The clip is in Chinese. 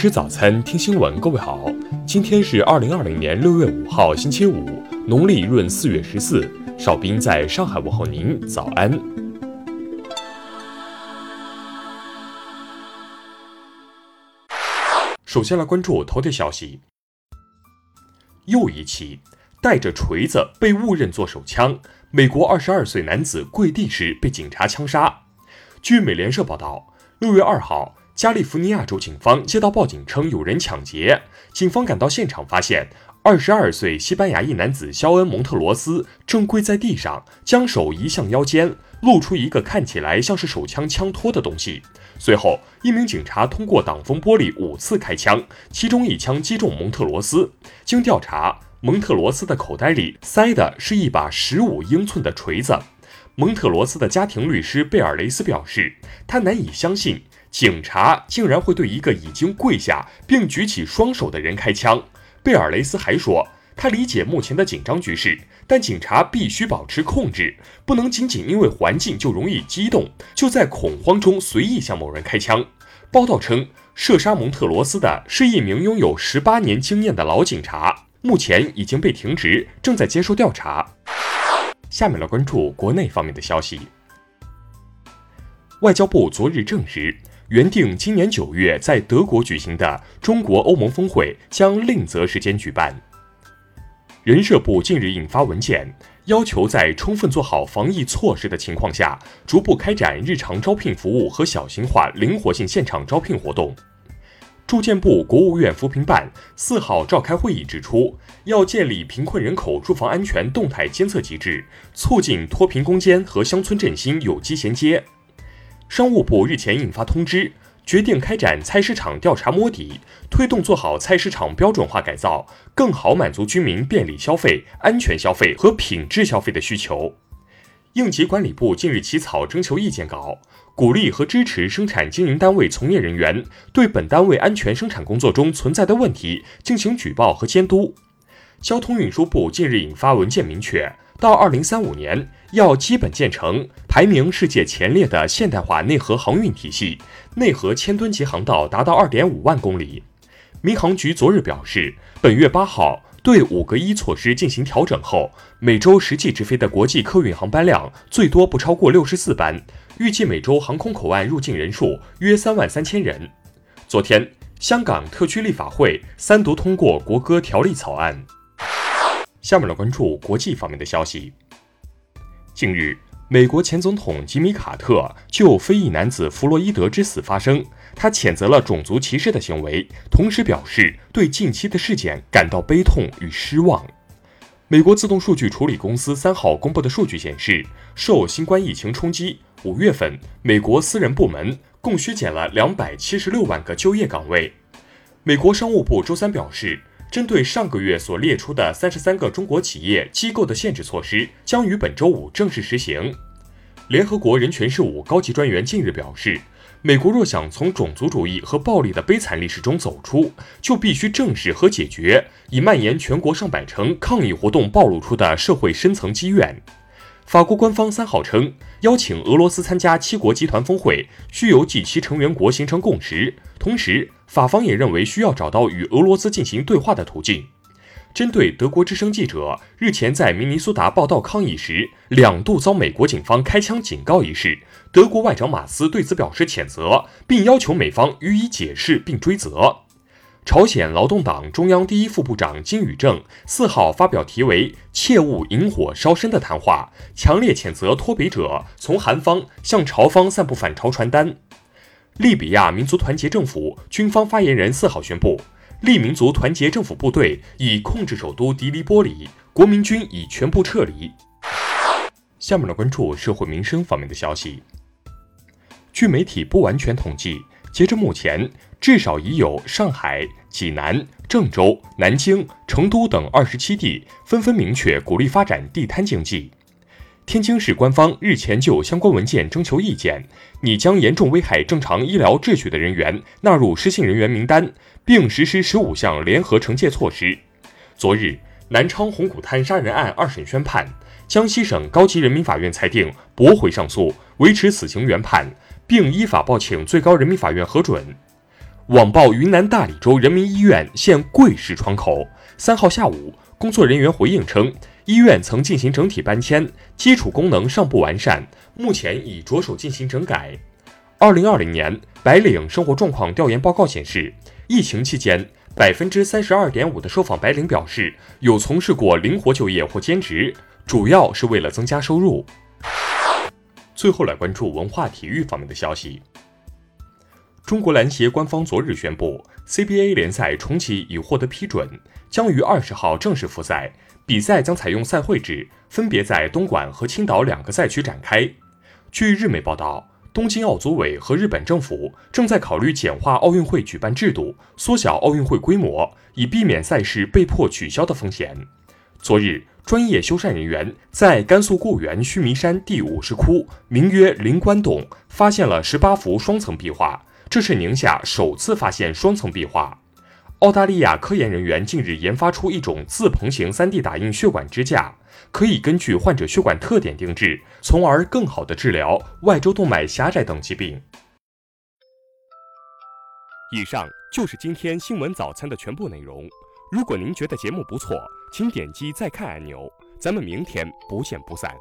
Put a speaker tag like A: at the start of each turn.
A: 吃早餐，听新闻。各位好，今天是二零二零年六月五号，星期五，农历闰四月十四。少斌在上海问候您，早安。首先来关注头条消息。又一起带着锤子被误认作手枪，美国二十二岁男子跪地时被警察枪杀。据美联社报道，六月二号。加利福尼亚州警方接到报警称有人抢劫，警方赶到现场发现，二十二岁西班牙裔男子肖恩·蒙特罗斯正跪在地上，将手移向腰间，露出一个看起来像是手枪枪托的东西。随后，一名警察通过挡风玻璃五次开枪，其中一枪击中蒙特罗斯。经调查，蒙特罗斯的口袋里塞的是一把十五英寸的锤子。蒙特罗斯的家庭律师贝尔雷斯表示，他难以相信。警察竟然会对一个已经跪下并举起双手的人开枪。贝尔雷斯还说，他理解目前的紧张局势，但警察必须保持控制，不能仅仅因为环境就容易激动，就在恐慌中随意向某人开枪。报道称，射杀蒙特罗斯的是一名拥有十八年经验的老警察，目前已经被停职，正在接受调查。下面来关注国内方面的消息。外交部昨日证实。原定今年九月在德国举行的中国欧盟峰会将另择时间举办。人社部近日印发文件，要求在充分做好防疫措施的情况下，逐步开展日常招聘服务和小型化、灵活性现场招聘活动。住建部、国务院扶贫办四号召开会议，指出要建立贫困人口住房安全动态监测机制，促进脱贫攻坚和乡村振兴有机衔接。商务部日前印发通知，决定开展菜市场调查摸底，推动做好菜市场标准化改造，更好满足居民便利消费、安全消费和品质消费的需求。应急管理部近日起草征求意见稿，鼓励和支持生产经营单位从业人员对本单位安全生产工作中存在的问题进行举报和监督。交通运输部近日印发文件，明确到二零三五年要基本建成排名世界前列的现代化内河航运体系，内河千吨级航道达到二点五万公里。民航局昨日表示，本月八号对五个一措施进行调整后，每周实际直飞的国际客运航班量最多不超过六十四班，预计每周航空口岸入境人数约三万三千人。昨天，香港特区立法会三读通过国歌条例草案。下面来关注国际方面的消息。近日，美国前总统吉米·卡特就非裔男子弗洛伊德之死发声，他谴责了种族歧视的行为，同时表示对近期的事件感到悲痛与失望。美国自动数据处理公司三号公布的数据显示，受新冠疫情冲击，五月份美国私人部门共削减了两百七十六万个就业岗位。美国商务部周三表示。针对上个月所列出的三十三个中国企业机构的限制措施，将于本周五正式实行。联合国人权事务高级专员近日表示，美国若想从种族主义和暴力的悲惨历史中走出，就必须正视和解决已蔓延全国上百城抗议活动暴露出的社会深层积怨。法国官方三号称，邀请俄罗斯参加七国集团峰会，需由及其成员国形成共识。同时，法方也认为需要找到与俄罗斯进行对话的途径。针对德国之声记者日前在明尼苏达报道抗议时两度遭美国警方开枪警告一事，德国外长马斯对此表示谴责，并要求美方予以解释并追责。朝鲜劳动党中央第一副部长金宇正四号发表题为“切勿引火烧身”的谈话，强烈谴责脱北者从韩方向朝方散布反朝传单。利比亚民族团结政府军方发言人四号宣布，利民族团结政府部队已控制首都迪利波里，国民军已全部撤离。下面来关注社会民生方面的消息。据媒体不完全统计，截至目前。至少已有上海、济南、郑州、南京、成都等二十七地纷纷明确鼓励发展地摊经济。天津市官方日前就相关文件征求意见，拟将严重危害正常医疗秩序的人员纳入失信人员名单，并实施十五项联合惩戒措施。昨日，南昌红谷滩杀人案二审宣判，江西省高级人民法院裁定驳回上诉，维持死刑原判，并依法报请最高人民法院核准。网曝云南大理州人民医院现贵市窗口。三号下午，工作人员回应称，医院曾进行整体搬迁，基础功能尚不完善，目前已着手进行整改。二零二零年白领生活状况调研报告显示，疫情期间，百分之三十二点五的受访白领表示有从事过灵活就业或兼职，主要是为了增加收入。最后来关注文化体育方面的消息。中国篮协官方昨日宣布，CBA 联赛重启已获得批准，将于二十号正式复赛。比赛将采用赛会制，分别在东莞和青岛两个赛区展开。据日媒报道，东京奥组委和日本政府正在考虑简化奥运会举办制度，缩小奥运会规模，以避免赛事被迫取消的风险。昨日，专业修缮人员在甘肃固原须弥山第五十窟，名曰灵官洞，发现了十八幅双层壁画。这是宁夏首次发现双层壁画。澳大利亚科研人员近日研发出一种自棚型 3D 打印血管支架，可以根据患者血管特点定制，从而更好地治疗外周动脉狭窄等疾病。以上就是今天新闻早餐的全部内容。如果您觉得节目不错，请点击再看按钮。咱们明天不见不散。